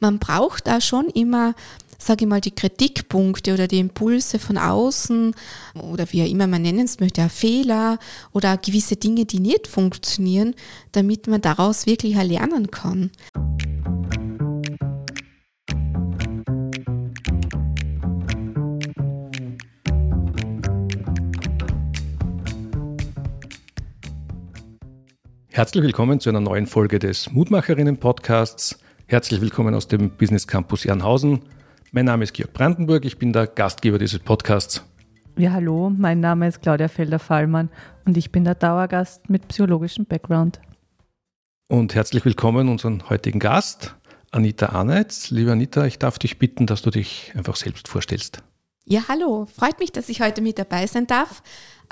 man braucht da schon immer sage ich mal, die Kritikpunkte oder die Impulse von außen oder wie auch immer man nennen es möchte, Fehler oder gewisse Dinge, die nicht funktionieren, damit man daraus wirklich lernen kann. Herzlich willkommen zu einer neuen Folge des Mutmacherinnen-Podcasts. Herzlich willkommen aus dem Business Campus Jernhausen. Mein Name ist Georg Brandenburg, ich bin der Gastgeber dieses Podcasts. Ja, hallo, mein Name ist Claudia Felder-Fallmann und ich bin der Dauergast mit psychologischem Background. Und herzlich willkommen unseren heutigen Gast, Anita Arneitz. Liebe Anita, ich darf dich bitten, dass du dich einfach selbst vorstellst. Ja, hallo, freut mich, dass ich heute mit dabei sein darf.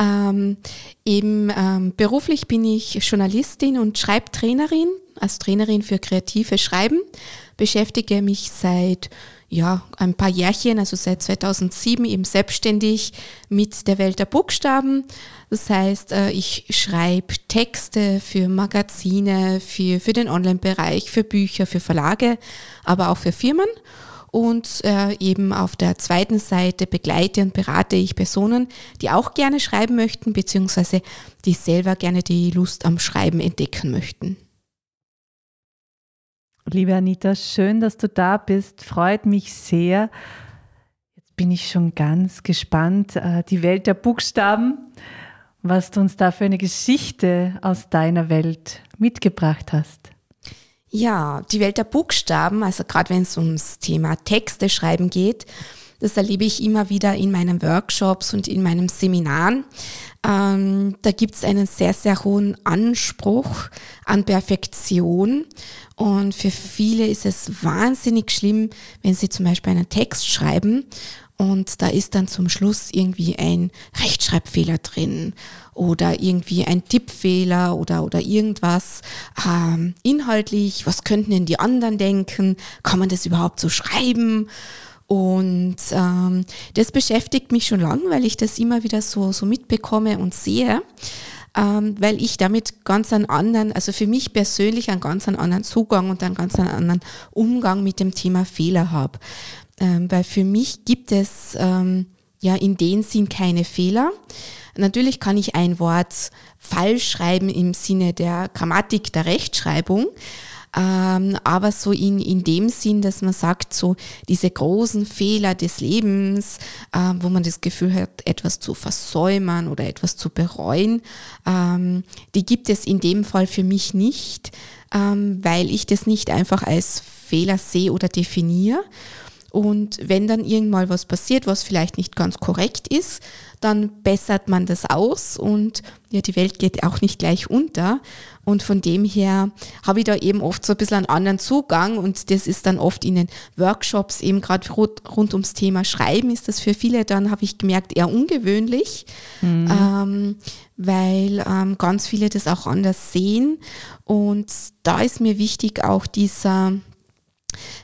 Ähm, eben ähm, beruflich bin ich Journalistin und Schreibtrainerin, als Trainerin für kreatives Schreiben, beschäftige mich seit ja, ein paar Jährchen, also seit 2007 eben selbstständig mit der Welt der Buchstaben. Das heißt, äh, ich schreibe Texte für Magazine, für, für den Online-Bereich, für Bücher, für Verlage, aber auch für Firmen. Und äh, eben auf der zweiten Seite begleite und berate ich Personen, die auch gerne schreiben möchten, beziehungsweise die selber gerne die Lust am Schreiben entdecken möchten. Liebe Anita, schön, dass du da bist. Freut mich sehr. Jetzt bin ich schon ganz gespannt. Äh, die Welt der Buchstaben, was du uns da für eine Geschichte aus deiner Welt mitgebracht hast. Ja, die Welt der Buchstaben, also gerade wenn es ums Thema Texte schreiben geht, das erlebe ich immer wieder in meinen Workshops und in meinen Seminaren. Ähm, da gibt es einen sehr, sehr hohen Anspruch an Perfektion. Und für viele ist es wahnsinnig schlimm, wenn sie zum Beispiel einen Text schreiben und da ist dann zum Schluss irgendwie ein Rechtschreibfehler drin oder irgendwie ein Tippfehler oder, oder irgendwas ähm, inhaltlich. Was könnten denn die anderen denken? Kann man das überhaupt so schreiben? Und ähm, das beschäftigt mich schon lange, weil ich das immer wieder so, so mitbekomme und sehe, ähm, weil ich damit ganz einen anderen, also für mich persönlich einen ganz anderen Zugang und einen ganz anderen Umgang mit dem Thema Fehler habe. Ähm, weil für mich gibt es ähm, ja in dem Sinn keine Fehler. Natürlich kann ich ein Wort falsch schreiben im Sinne der Grammatik der Rechtschreibung, ähm, aber so in, in dem Sinn, dass man sagt, so diese großen Fehler des Lebens, äh, wo man das Gefühl hat, etwas zu versäumen oder etwas zu bereuen, ähm, die gibt es in dem Fall für mich nicht, ähm, weil ich das nicht einfach als Fehler sehe oder definiere. Und wenn dann irgendwann was passiert, was vielleicht nicht ganz korrekt ist, dann bessert man das aus und ja, die Welt geht auch nicht gleich unter. Und von dem her habe ich da eben oft so ein bisschen einen anderen Zugang und das ist dann oft in den Workshops, eben gerade rund, ums Thema Schreiben, ist das für viele dann, habe ich gemerkt, eher ungewöhnlich, mhm. ähm, weil ähm, ganz viele das auch anders sehen. Und da ist mir wichtig auch dieser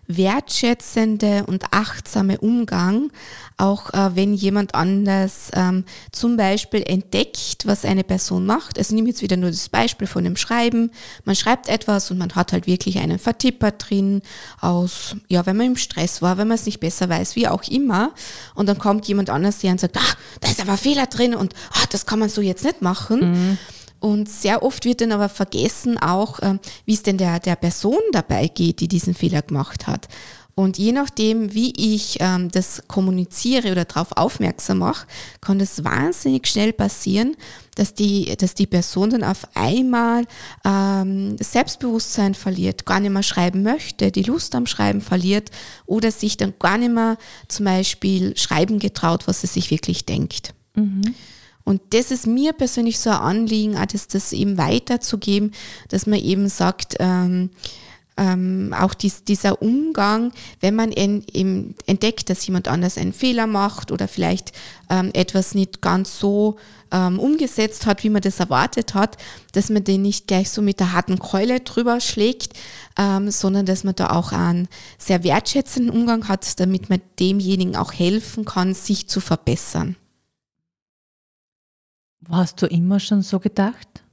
wertschätzende und achtsame Umgang, auch äh, wenn jemand anders ähm, zum Beispiel entdeckt, was eine Person macht. Also nehme jetzt wieder nur das Beispiel von dem Schreiben. Man schreibt etwas und man hat halt wirklich einen Vertipper drin aus, ja, wenn man im Stress war, wenn man es nicht besser weiß, wie auch immer. Und dann kommt jemand anders her und sagt, ah, da ist aber Fehler drin und ah, das kann man so jetzt nicht machen. Mhm. Und sehr oft wird dann aber vergessen auch, ähm, wie es denn der, der Person dabei geht, die diesen Fehler gemacht hat. Und je nachdem, wie ich ähm, das kommuniziere oder darauf aufmerksam mache, kann das wahnsinnig schnell passieren, dass die, dass die Person dann auf einmal ähm, Selbstbewusstsein verliert, gar nicht mehr schreiben möchte, die Lust am Schreiben verliert oder sich dann gar nicht mehr zum Beispiel schreiben getraut, was sie sich wirklich denkt. Mhm. Und das ist mir persönlich so ein Anliegen, auch das, das eben weiterzugeben, dass man eben sagt, ähm, ähm, auch dies, dieser Umgang, wenn man en, eben entdeckt, dass jemand anders einen Fehler macht oder vielleicht ähm, etwas nicht ganz so ähm, umgesetzt hat, wie man das erwartet hat, dass man den nicht gleich so mit der harten Keule drüber schlägt, ähm, sondern dass man da auch einen sehr wertschätzenden Umgang hat, damit man demjenigen auch helfen kann, sich zu verbessern. Hast du immer schon so gedacht?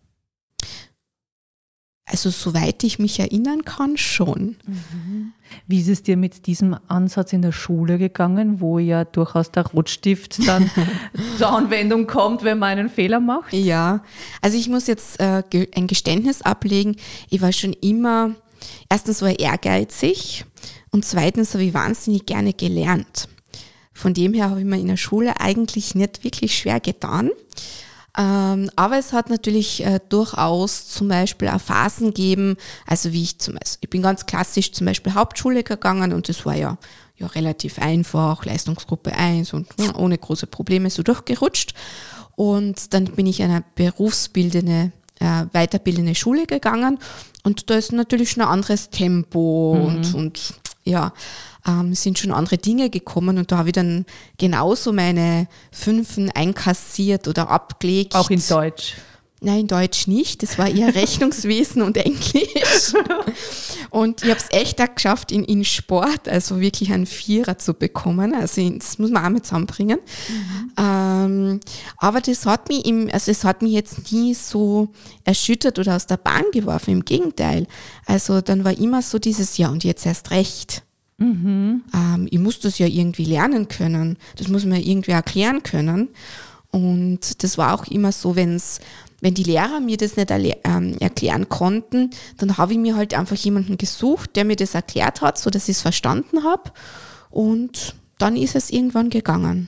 Also soweit ich mich erinnern kann, schon. Mhm. Wie ist es dir mit diesem Ansatz in der Schule gegangen, wo ja durchaus der Rotstift dann zur Anwendung kommt, wenn man einen Fehler macht? Ja, also ich muss jetzt äh, ein Geständnis ablegen. Ich war schon immer, erstens war ich ehrgeizig und zweitens habe ich wahnsinnig gerne gelernt. Von dem her habe ich mir in der Schule eigentlich nicht wirklich schwer getan. Ähm, aber es hat natürlich äh, durchaus zum Beispiel auch Phasen gegeben, also wie ich zum Beispiel, ich bin ganz klassisch zum Beispiel Hauptschule gegangen und das war ja, ja relativ einfach, Leistungsgruppe 1 und ja, ohne große Probleme so durchgerutscht. Und dann bin ich in eine berufsbildende, äh, weiterbildende Schule gegangen und da ist natürlich schon ein anderes Tempo mhm. und, und ja, ähm, sind schon andere Dinge gekommen und da habe ich dann genauso meine Fünfen einkassiert oder abgelegt. Auch in Deutsch. Nein, in Deutsch nicht. Das war eher Rechnungswesen und Englisch. Und ich habe es echt auch geschafft, in, in Sport, also wirklich einen Vierer zu bekommen. Also das muss man auch mit zusammenbringen. Mhm. Ähm, aber das hat mich im, also es hat mich jetzt nie so erschüttert oder aus der Bahn geworfen. Im Gegenteil. Also dann war immer so dieses, ja und jetzt erst recht. Mhm. Ähm, ich muss das ja irgendwie lernen können. Das muss man irgendwie erklären können. Und das war auch immer so, wenn's, wenn die Lehrer mir das nicht ähm, erklären konnten, dann habe ich mir halt einfach jemanden gesucht, der mir das erklärt hat, so dass ich es verstanden habe. Und dann ist es irgendwann gegangen.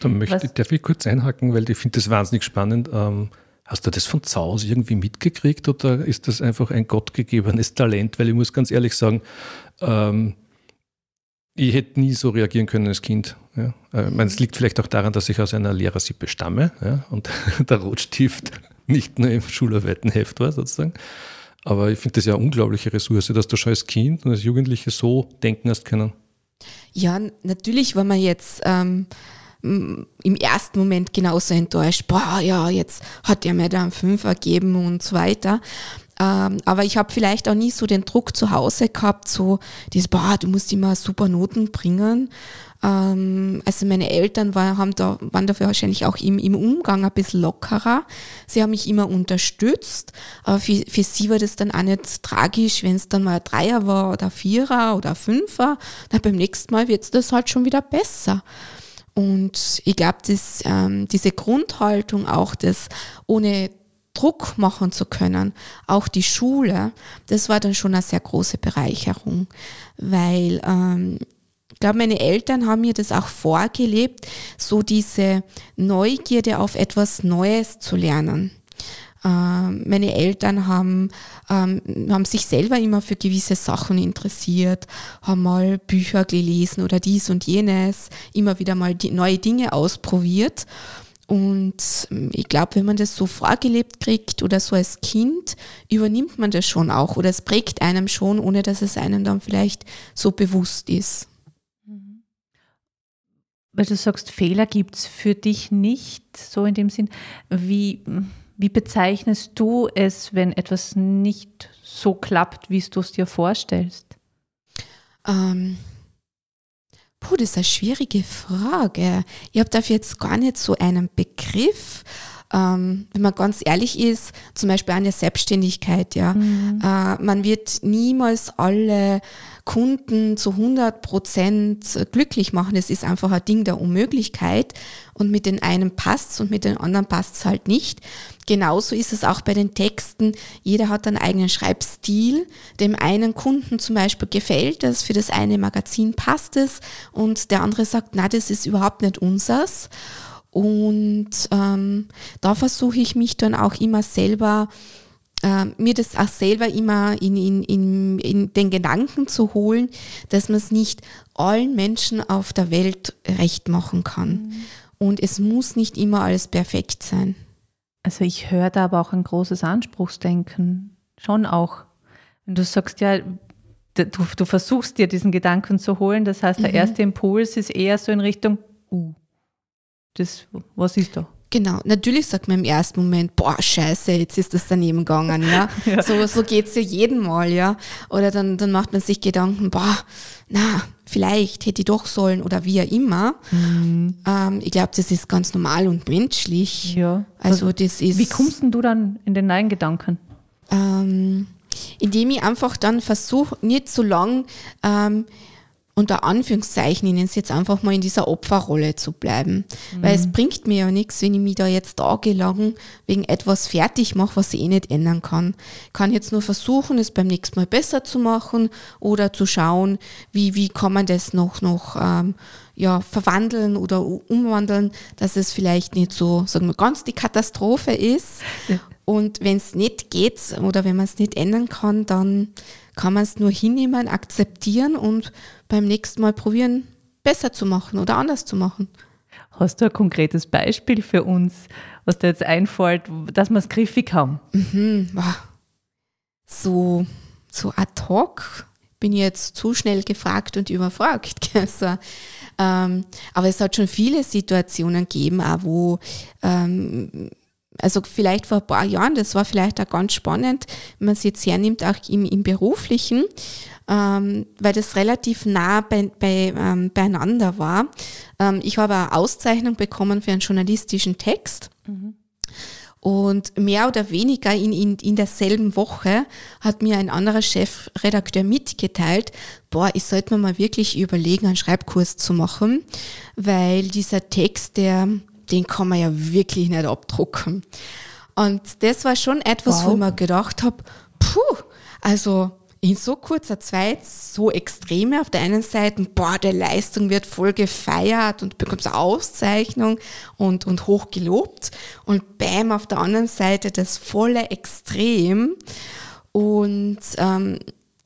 Da möchte, Was? darf ich kurz einhaken, weil ich finde das wahnsinnig spannend. Ähm, Hast du das von zu irgendwie mitgekriegt oder ist das einfach ein gottgegebenes Talent? Weil ich muss ganz ehrlich sagen, ähm, ich hätte nie so reagieren können als Kind. Ja. Äh, ich meine, es liegt vielleicht auch daran, dass ich aus einer Lehrersippe stamme ja, und der Rotstift nicht nur im Schularbeitenheft war sozusagen. Aber ich finde das ja eine unglaubliche Ressource, dass du schon als Kind und als Jugendliche so denken hast können. Ja, natürlich, wenn man jetzt ähm, im ersten Moment genauso enttäuscht, boah, ja, jetzt hat er mir da einen Fünfer gegeben und so weiter. Ähm, aber ich habe vielleicht auch nie so den Druck zu Hause gehabt, so dieses, boah, du musst immer super Noten bringen. Ähm, also meine Eltern war, haben da, waren dafür wahrscheinlich auch im, im Umgang ein bisschen lockerer. Sie haben mich immer unterstützt, aber für, für sie war das dann auch nicht tragisch, wenn es dann mal ein Dreier war oder ein Vierer oder ein Fünfer. Dann beim nächsten Mal wird es das halt schon wieder besser. Und ich glaube, ähm, diese Grundhaltung auch, das ohne Druck machen zu können, auch die Schule, das war dann schon eine sehr große Bereicherung, weil ähm, ich glaube, meine Eltern haben mir das auch vorgelebt, so diese Neugierde auf etwas Neues zu lernen. Ähm, meine Eltern haben, ähm, haben sich selber immer für gewisse Sachen interessiert, haben mal Bücher gelesen oder dies und jenes, immer wieder mal neue Dinge ausprobiert. Und ähm, ich glaube, wenn man das so vorgelebt kriegt oder so als Kind, übernimmt man das schon auch oder es prägt einem schon, ohne dass es einem dann vielleicht so bewusst ist. Mhm. Weil du sagst, Fehler gibt es für dich nicht, so in dem Sinn. Wie, wie bezeichnest du es, wenn etwas nicht so klappt, wie du es dir vorstellst? Ähm, puh, das ist eine schwierige Frage. Ich habe dafür jetzt gar nicht so einen Begriff. Ähm, wenn man ganz ehrlich ist, zum Beispiel an der Selbstständigkeit, ja. Mhm. Äh, man wird niemals alle Kunden zu 100 Prozent glücklich machen. Es ist einfach ein Ding der Unmöglichkeit. Und mit den einen passt's und mit den anderen passt's halt nicht. Genauso ist es auch bei den Texten. Jeder hat einen eigenen Schreibstil. Dem einen Kunden zum Beispiel gefällt es, für das eine Magazin passt es und der andere sagt, na, das ist überhaupt nicht unsers. Und ähm, da versuche ich mich dann auch immer selber, äh, mir das auch selber immer in, in, in, in den Gedanken zu holen, dass man es nicht allen Menschen auf der Welt recht machen kann. Mhm. Und es muss nicht immer alles perfekt sein. Also ich höre da aber auch ein großes Anspruchsdenken. Schon auch. Wenn du sagst, ja, du, du versuchst dir diesen Gedanken zu holen, das heißt, der mhm. erste Impuls ist eher so in Richtung, uh, das, was ist da? Genau, natürlich sagt man im ersten Moment, boah, scheiße, jetzt ist das daneben gegangen, ja. ja. So, so es ja jeden Mal, ja. Oder dann, dann macht man sich Gedanken, boah, na, vielleicht hätte ich doch sollen oder wie auch immer. Mhm. Ähm, ich glaube, das ist ganz normal und menschlich. Ja. Also das ist. Wie kommst denn du dann in den neuen Gedanken? Ähm, indem ich einfach dann versuche, nicht so lang ähm, unter Anführungszeichen, ich nenne es jetzt einfach mal in dieser Opferrolle zu bleiben. Mhm. Weil es bringt mir ja nichts, wenn ich mich da jetzt tagelang wegen etwas fertig mache, was ich eh nicht ändern kann. Ich kann jetzt nur versuchen, es beim nächsten Mal besser zu machen oder zu schauen, wie, wie kann man das noch, noch ähm, ja, verwandeln oder umwandeln, dass es vielleicht nicht so, sagen wir, ganz die Katastrophe ist. Ja. Und wenn es nicht geht oder wenn man es nicht ändern kann, dann kann man es nur hinnehmen, akzeptieren und beim nächsten Mal probieren, besser zu machen oder anders zu machen. Hast du ein konkretes Beispiel für uns, was dir jetzt einfällt, dass wir es griffig haben? Mhm, so, so ad hoc bin ich jetzt zu schnell gefragt und überfragt. Also, ähm, aber es hat schon viele Situationen gegeben, auch wo ähm, also vielleicht vor ein paar Jahren, das war vielleicht auch ganz spannend, wenn man es jetzt hernimmt, auch im, im Beruflichen, ähm, weil das relativ nah bei, bei, ähm, beieinander war. Ähm, ich habe eine Auszeichnung bekommen für einen journalistischen Text. Mhm. Und mehr oder weniger in, in, in derselben Woche hat mir ein anderer Chefredakteur mitgeteilt, boah, ich sollte mir mal wirklich überlegen, einen Schreibkurs zu machen, weil dieser Text, der den kann man ja wirklich nicht abdrucken. Und das war schon etwas, wow. wo ich mir gedacht habe, puh, also in so kurzer Zeit so extreme. Auf der einen Seite, boah, der Leistung wird voll gefeiert und bekommst eine Auszeichnung und, und hoch gelobt. Und bam, auf der anderen Seite das volle Extrem. Und ähm,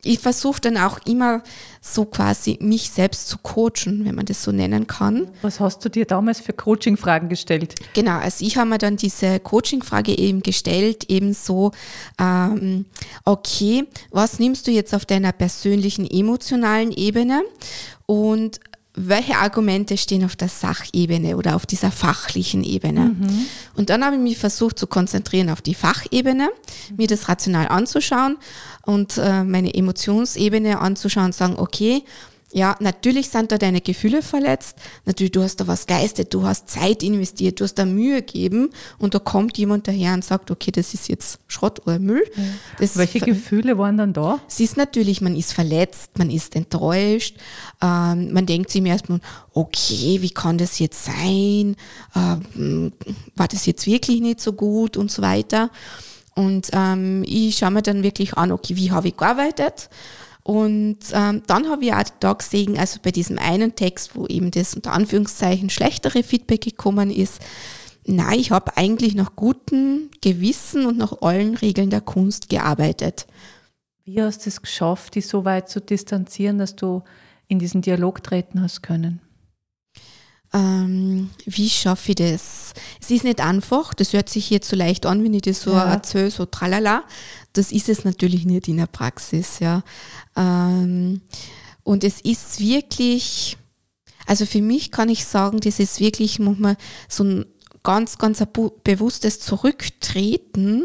ich versuche dann auch immer so quasi mich selbst zu coachen, wenn man das so nennen kann. Was hast du dir damals für Coaching-Fragen gestellt? Genau, also ich habe mir dann diese Coaching-Frage eben gestellt, eben so, ähm, okay, was nimmst du jetzt auf deiner persönlichen emotionalen Ebene und welche Argumente stehen auf der Sachebene oder auf dieser fachlichen Ebene. Mhm. Und dann habe ich mich versucht zu konzentrieren auf die Fachebene, mir das rational anzuschauen und äh, meine Emotionsebene anzuschauen und sagen, okay, ja, natürlich sind da deine Gefühle verletzt. Natürlich, du hast da was geistet, du hast Zeit investiert, du hast da Mühe gegeben und da kommt jemand daher und sagt, okay, das ist jetzt Schrott oder Müll. Ja. Welche Gefühle waren dann da? Es ist natürlich, man ist verletzt, man ist enttäuscht, ähm, man denkt sich erstmal, okay, wie kann das jetzt sein? Ähm, war das jetzt wirklich nicht so gut und so weiter? Und ähm, ich schaue mir dann wirklich an, okay, wie habe ich gearbeitet? Und ähm, dann habe ich auch da gesehen, also bei diesem einen Text, wo eben das unter Anführungszeichen schlechtere Feedback gekommen ist, nein, ich habe eigentlich nach gutem Gewissen und nach allen Regeln der Kunst gearbeitet. Wie hast du es geschafft, dich so weit zu distanzieren, dass du in diesen Dialog treten hast können? Ähm, wie schaffe ich das? Es ist nicht einfach, das hört sich jetzt so leicht an, wenn ich das so ja. erzähle, so tralala. Das ist es natürlich nicht in der Praxis, ja. Ähm, und es ist wirklich, also für mich kann ich sagen, das ist wirklich manchmal so ein ganz, ganz bewusstes Zurücktreten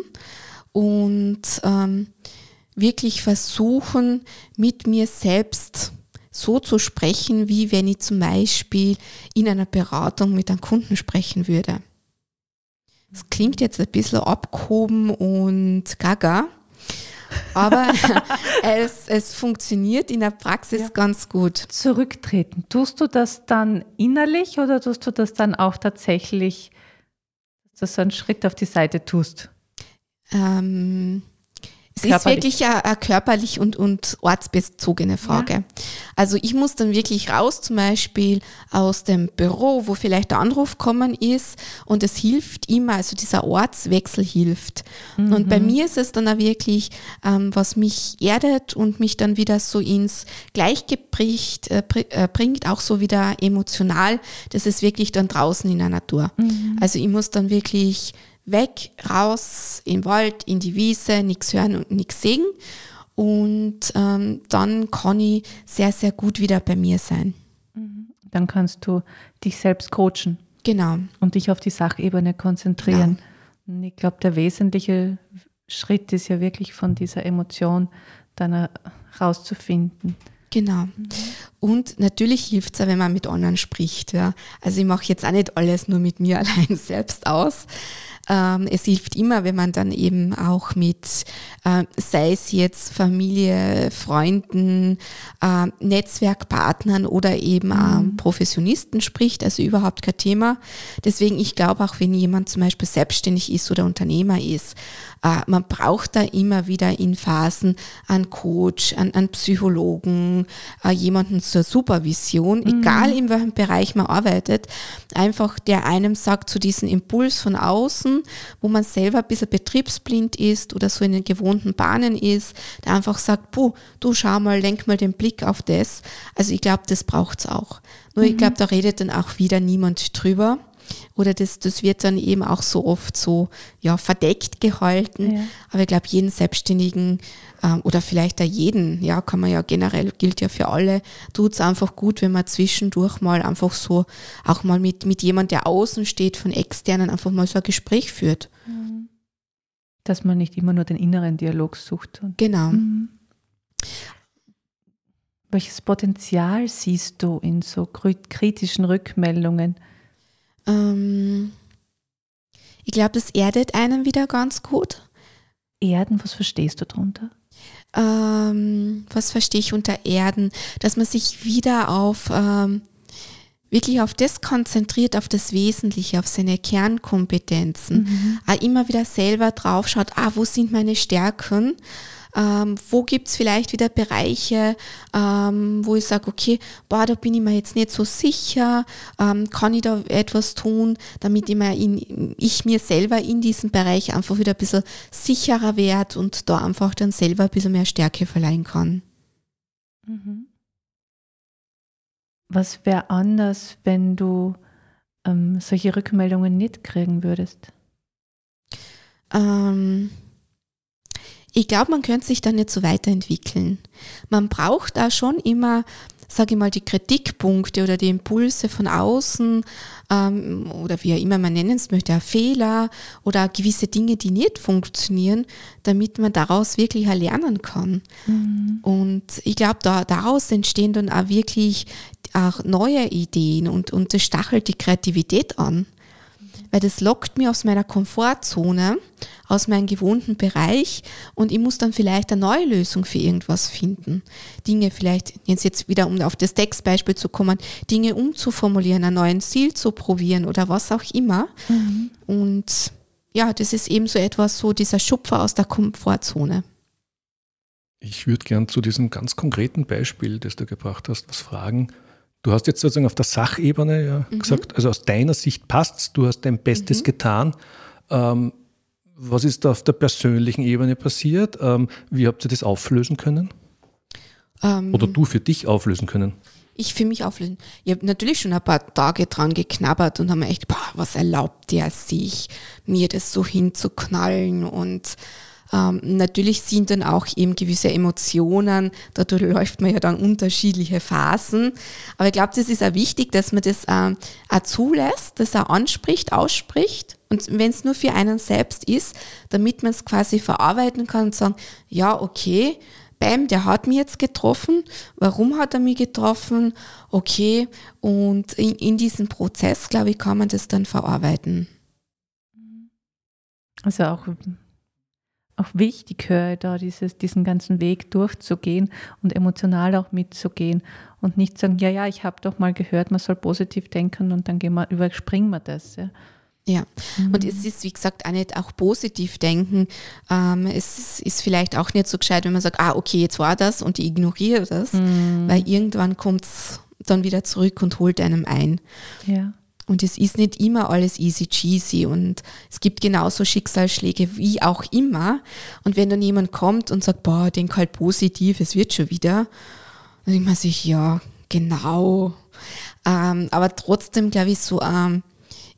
und ähm, wirklich versuchen, mit mir selbst so zu sprechen, wie wenn ich zum Beispiel in einer Beratung mit einem Kunden sprechen würde. Das klingt jetzt ein bisschen abgehoben und gaga, aber es, es funktioniert in der Praxis ja. ganz gut. Zurücktreten, tust du das dann innerlich oder tust du das dann auch tatsächlich, dass du einen Schritt auf die Seite tust? Ähm, es ist wirklich eine, eine, körperlich und, und ortsbezogene Frage. Ja. Also ich muss dann wirklich raus, zum Beispiel aus dem Büro, wo vielleicht der Anruf kommen ist und es hilft immer, also dieser Ortswechsel hilft. Mhm. Und bei mir ist es dann auch wirklich, ähm, was mich erdet und mich dann wieder so ins Gleichgewicht äh, äh, bringt, auch so wieder emotional, das ist wirklich dann draußen in der Natur. Mhm. Also ich muss dann wirklich weg, raus, im Wald, in die Wiese, nichts hören und nichts sehen. Und ähm, dann kann ich sehr, sehr gut wieder bei mir sein. Mhm. Dann kannst du dich selbst coachen. Genau. Und dich auf die Sachebene konzentrieren. Genau. Und ich glaube, der wesentliche Schritt ist ja wirklich von dieser Emotion dann rauszufinden. Genau. Mhm. Und natürlich hilft es auch, wenn man mit anderen spricht. Ja. Also ich mache jetzt auch nicht alles nur mit mir allein selbst aus, ähm, es hilft immer, wenn man dann eben auch mit, äh, sei es jetzt Familie, Freunden, äh, Netzwerkpartnern oder eben mhm. Professionisten spricht, also überhaupt kein Thema. Deswegen, ich glaube auch, wenn jemand zum Beispiel selbstständig ist oder Unternehmer ist, man braucht da immer wieder in Phasen einen Coach, einen, einen Psychologen, äh, jemanden zur Supervision, mhm. egal in welchem Bereich man arbeitet, einfach der einem sagt zu diesem Impuls von außen, wo man selber ein bisschen betriebsblind ist oder so in den gewohnten Bahnen ist, der einfach sagt, puh, du schau mal, lenk mal den Blick auf das. Also ich glaube, das braucht es auch. Nur mhm. ich glaube, da redet dann auch wieder niemand drüber. Oder das, das wird dann eben auch so oft so ja, verdeckt gehalten. Ja. Aber ich glaube, jeden Selbstständigen ähm, oder vielleicht auch jeden, ja, kann man ja generell, gilt ja für alle, tut es einfach gut, wenn man zwischendurch mal einfach so, auch mal mit, mit jemand, der außen steht, von externen, einfach mal so ein Gespräch führt. Mhm. Dass man nicht immer nur den inneren Dialog sucht. Genau. Mhm. Welches Potenzial siehst du in so kritischen Rückmeldungen? Ähm, ich glaube, das erdet einen wieder ganz gut. Erden, was verstehst du darunter? Ähm, was verstehe ich unter Erden? Dass man sich wieder auf ähm, wirklich auf das konzentriert, auf das Wesentliche, auf seine Kernkompetenzen, mhm. auch immer wieder selber drauf schaut, ah, wo sind meine Stärken ähm, wo gibt es vielleicht wieder Bereiche, ähm, wo ich sage, okay, boah, da bin ich mir jetzt nicht so sicher, ähm, kann ich da etwas tun, damit ich, mir in, ich mir selber in diesem Bereich einfach wieder ein bisschen sicherer werde und da einfach dann selber ein bisschen mehr Stärke verleihen kann. Mhm. Was wäre anders, wenn du ähm, solche Rückmeldungen nicht kriegen würdest? Ähm, ich glaube, man könnte sich da nicht so weiterentwickeln. Man braucht da schon immer, sage ich mal, die Kritikpunkte oder die Impulse von außen ähm, oder wie auch immer man nennen es möchte, Fehler oder gewisse Dinge, die nicht funktionieren, damit man daraus wirklich lernen kann. Mhm. Und ich glaube, da, daraus entstehen dann auch wirklich auch neue Ideen und, und das stachelt die Kreativität an weil das lockt mich aus meiner Komfortzone, aus meinem gewohnten Bereich und ich muss dann vielleicht eine neue Lösung für irgendwas finden. Dinge vielleicht, jetzt, jetzt wieder um auf das Textbeispiel zu kommen, Dinge umzuformulieren, einen neuen Ziel zu probieren oder was auch immer. Mhm. Und ja, das ist eben so etwas, so dieser Schupfer aus der Komfortzone. Ich würde gern zu diesem ganz konkreten Beispiel, das du gebracht hast, was fragen. Du hast jetzt sozusagen auf der Sachebene ja mhm. gesagt, also aus deiner Sicht passt's, du hast dein Bestes mhm. getan. Ähm, was ist da auf der persönlichen Ebene passiert? Ähm, wie habt ihr das auflösen können? Ähm, Oder du für dich auflösen können? Ich für mich auflösen. Ich habe natürlich schon ein paar Tage dran geknabbert und habe mir echt, boah, was erlaubt der sich, mir das so hinzuknallen und ähm, natürlich sind dann auch eben gewisse Emotionen, dadurch läuft man ja dann unterschiedliche Phasen. Aber ich glaube, das ist auch wichtig, dass man das ähm, auch zulässt, das auch anspricht, ausspricht. Und wenn es nur für einen selbst ist, damit man es quasi verarbeiten kann und sagen, ja, okay, Bam, der hat mich jetzt getroffen. Warum hat er mich getroffen? Okay. Und in, in diesem Prozess, glaube ich, kann man das dann verarbeiten. Also auch auch wichtig höre, da dieses, diesen ganzen Weg durchzugehen und emotional auch mitzugehen und nicht sagen, ja, ja, ich habe doch mal gehört, man soll positiv denken und dann gehen wir, überspringen wir das. Ja. Ja, mhm. und es ist, wie gesagt, auch nicht auch positiv denken. Ähm, es ist vielleicht auch nicht so gescheit, wenn man sagt, ah, okay, jetzt war das und ich ignoriere das, mhm. weil irgendwann kommt es dann wieder zurück und holt einem ein. Ja. Und es ist nicht immer alles easy cheesy und es gibt genauso Schicksalsschläge wie auch immer. Und wenn dann jemand kommt und sagt, boah, denk halt positiv, es wird schon wieder, dann denkt man sich, ja, genau. Ähm, aber trotzdem, glaube ich, so ähm,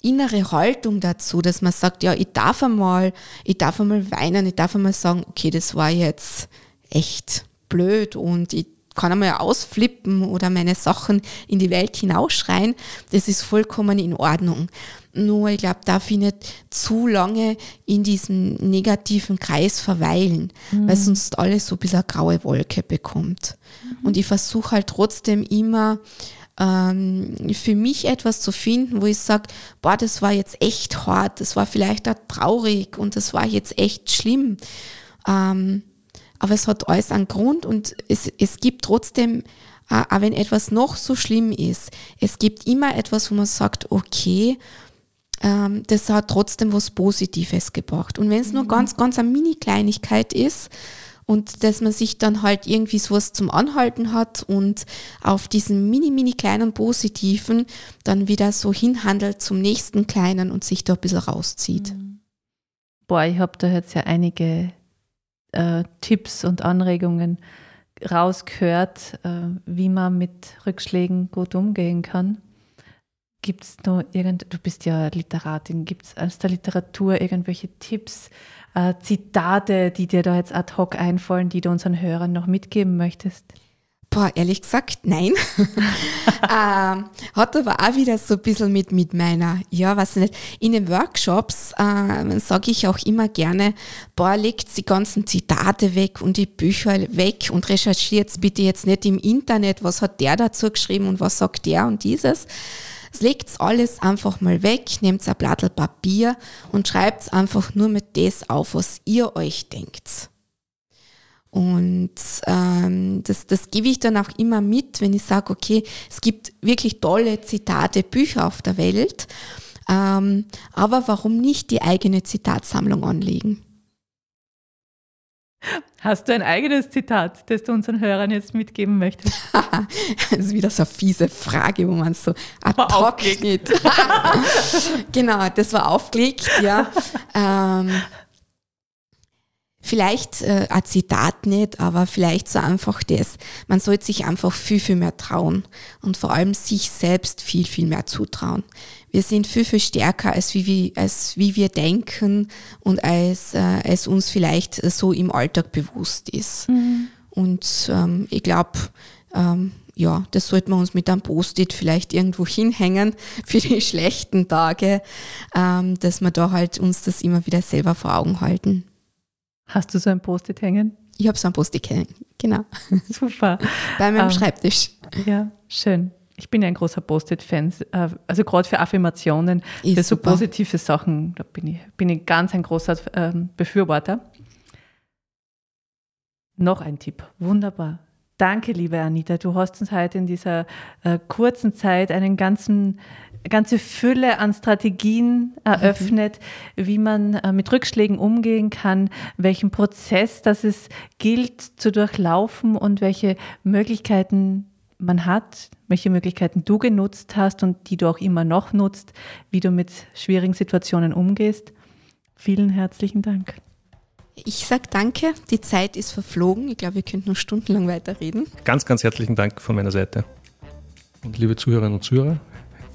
innere Haltung dazu, dass man sagt, ja, ich darf einmal, ich darf einmal weinen, ich darf einmal sagen, okay, das war jetzt echt blöd und ich kann einmal ausflippen oder meine Sachen in die Welt hinausschreien. Das ist vollkommen in Ordnung. Nur, ich glaube, darf ich nicht zu lange in diesem negativen Kreis verweilen, mhm. weil sonst alles so ein bisschen eine graue Wolke bekommt. Mhm. Und ich versuche halt trotzdem immer, ähm, für mich etwas zu finden, wo ich sage, boah, das war jetzt echt hart, das war vielleicht auch traurig und das war jetzt echt schlimm. Ähm, aber es hat alles einen Grund und es, es gibt trotzdem, äh, auch wenn etwas noch so schlimm ist, es gibt immer etwas, wo man sagt, okay, ähm, das hat trotzdem was Positives gebracht. Und wenn es nur mhm. ganz, ganz eine Mini-Kleinigkeit ist, und dass man sich dann halt irgendwie sowas zum Anhalten hat und auf diesen mini, mini kleinen Positiven dann wieder so hinhandelt zum nächsten kleinen und sich da ein bisschen rauszieht. Mhm. Boah, ich habe da jetzt ja einige äh, Tipps und Anregungen rausgehört, äh, wie man mit Rückschlägen gut umgehen kann. Gibt es noch irgend, du bist ja Literatin, gibt es aus der Literatur irgendwelche Tipps, äh, Zitate, die dir da jetzt ad hoc einfallen, die du unseren Hörern noch mitgeben möchtest? Boah, ehrlich gesagt, nein. ähm, hat aber auch wieder so ein bisschen mit, mit meiner, ja, weiß nicht, in den Workshops äh, sage ich auch immer gerne, boah, legt die ganzen Zitate weg und die Bücher weg und recherchiert bitte jetzt nicht im Internet, was hat der dazu geschrieben und was sagt der und dieses. Legt alles einfach mal weg, nehmt ein Blatt Papier und schreibt einfach nur mit das auf, was ihr euch denkt. Und ähm, das, das gebe ich dann auch immer mit, wenn ich sage, okay, es gibt wirklich tolle Zitate, Bücher auf der Welt, ähm, aber warum nicht die eigene Zitatsammlung anlegen? Hast du ein eigenes Zitat, das du unseren Hörern jetzt mitgeben möchtest? das ist wieder so eine fiese Frage, wo man so ad hoc nicht. genau, das war aufgelegt, ja. Ähm, Vielleicht äh, ein Zitat nicht, aber vielleicht so einfach das. Man sollte sich einfach viel, viel mehr trauen und vor allem sich selbst viel, viel mehr zutrauen. Wir sind viel, viel stärker, als wie, wir, als wie wir denken und als, äh, als uns vielleicht so im Alltag bewusst ist. Mhm. Und ähm, ich glaube, ähm, ja, das sollten wir uns mit einem Post-it vielleicht irgendwo hinhängen für die schlechten Tage, ähm, dass wir da halt uns das immer wieder selber vor Augen halten. Hast du so ein Post-it hängen? Ich habe so ein Post-it hängen, genau. Super. Bei meinem um, ähm, Schreibtisch. Ja, schön. Ich bin ja ein großer Post-it-Fan. Äh, also gerade für Affirmationen, Ist für so super. positive Sachen, da bin ich, bin ich ganz ein großer ähm, Befürworter. Noch ein Tipp. Wunderbar. Danke, liebe Anita. Du hast uns heute in dieser äh, kurzen Zeit einen ganzen ganze Fülle an Strategien eröffnet, mhm. wie man äh, mit Rückschlägen umgehen kann, welchen Prozess das es gilt zu durchlaufen und welche Möglichkeiten man hat, welche Möglichkeiten du genutzt hast und die du auch immer noch nutzt, wie du mit schwierigen Situationen umgehst. Vielen herzlichen Dank. Ich sage danke, die Zeit ist verflogen. Ich glaube, wir könnten noch stundenlang weiterreden. Ganz, ganz herzlichen Dank von meiner Seite. Und liebe Zuhörerinnen und Zuhörer,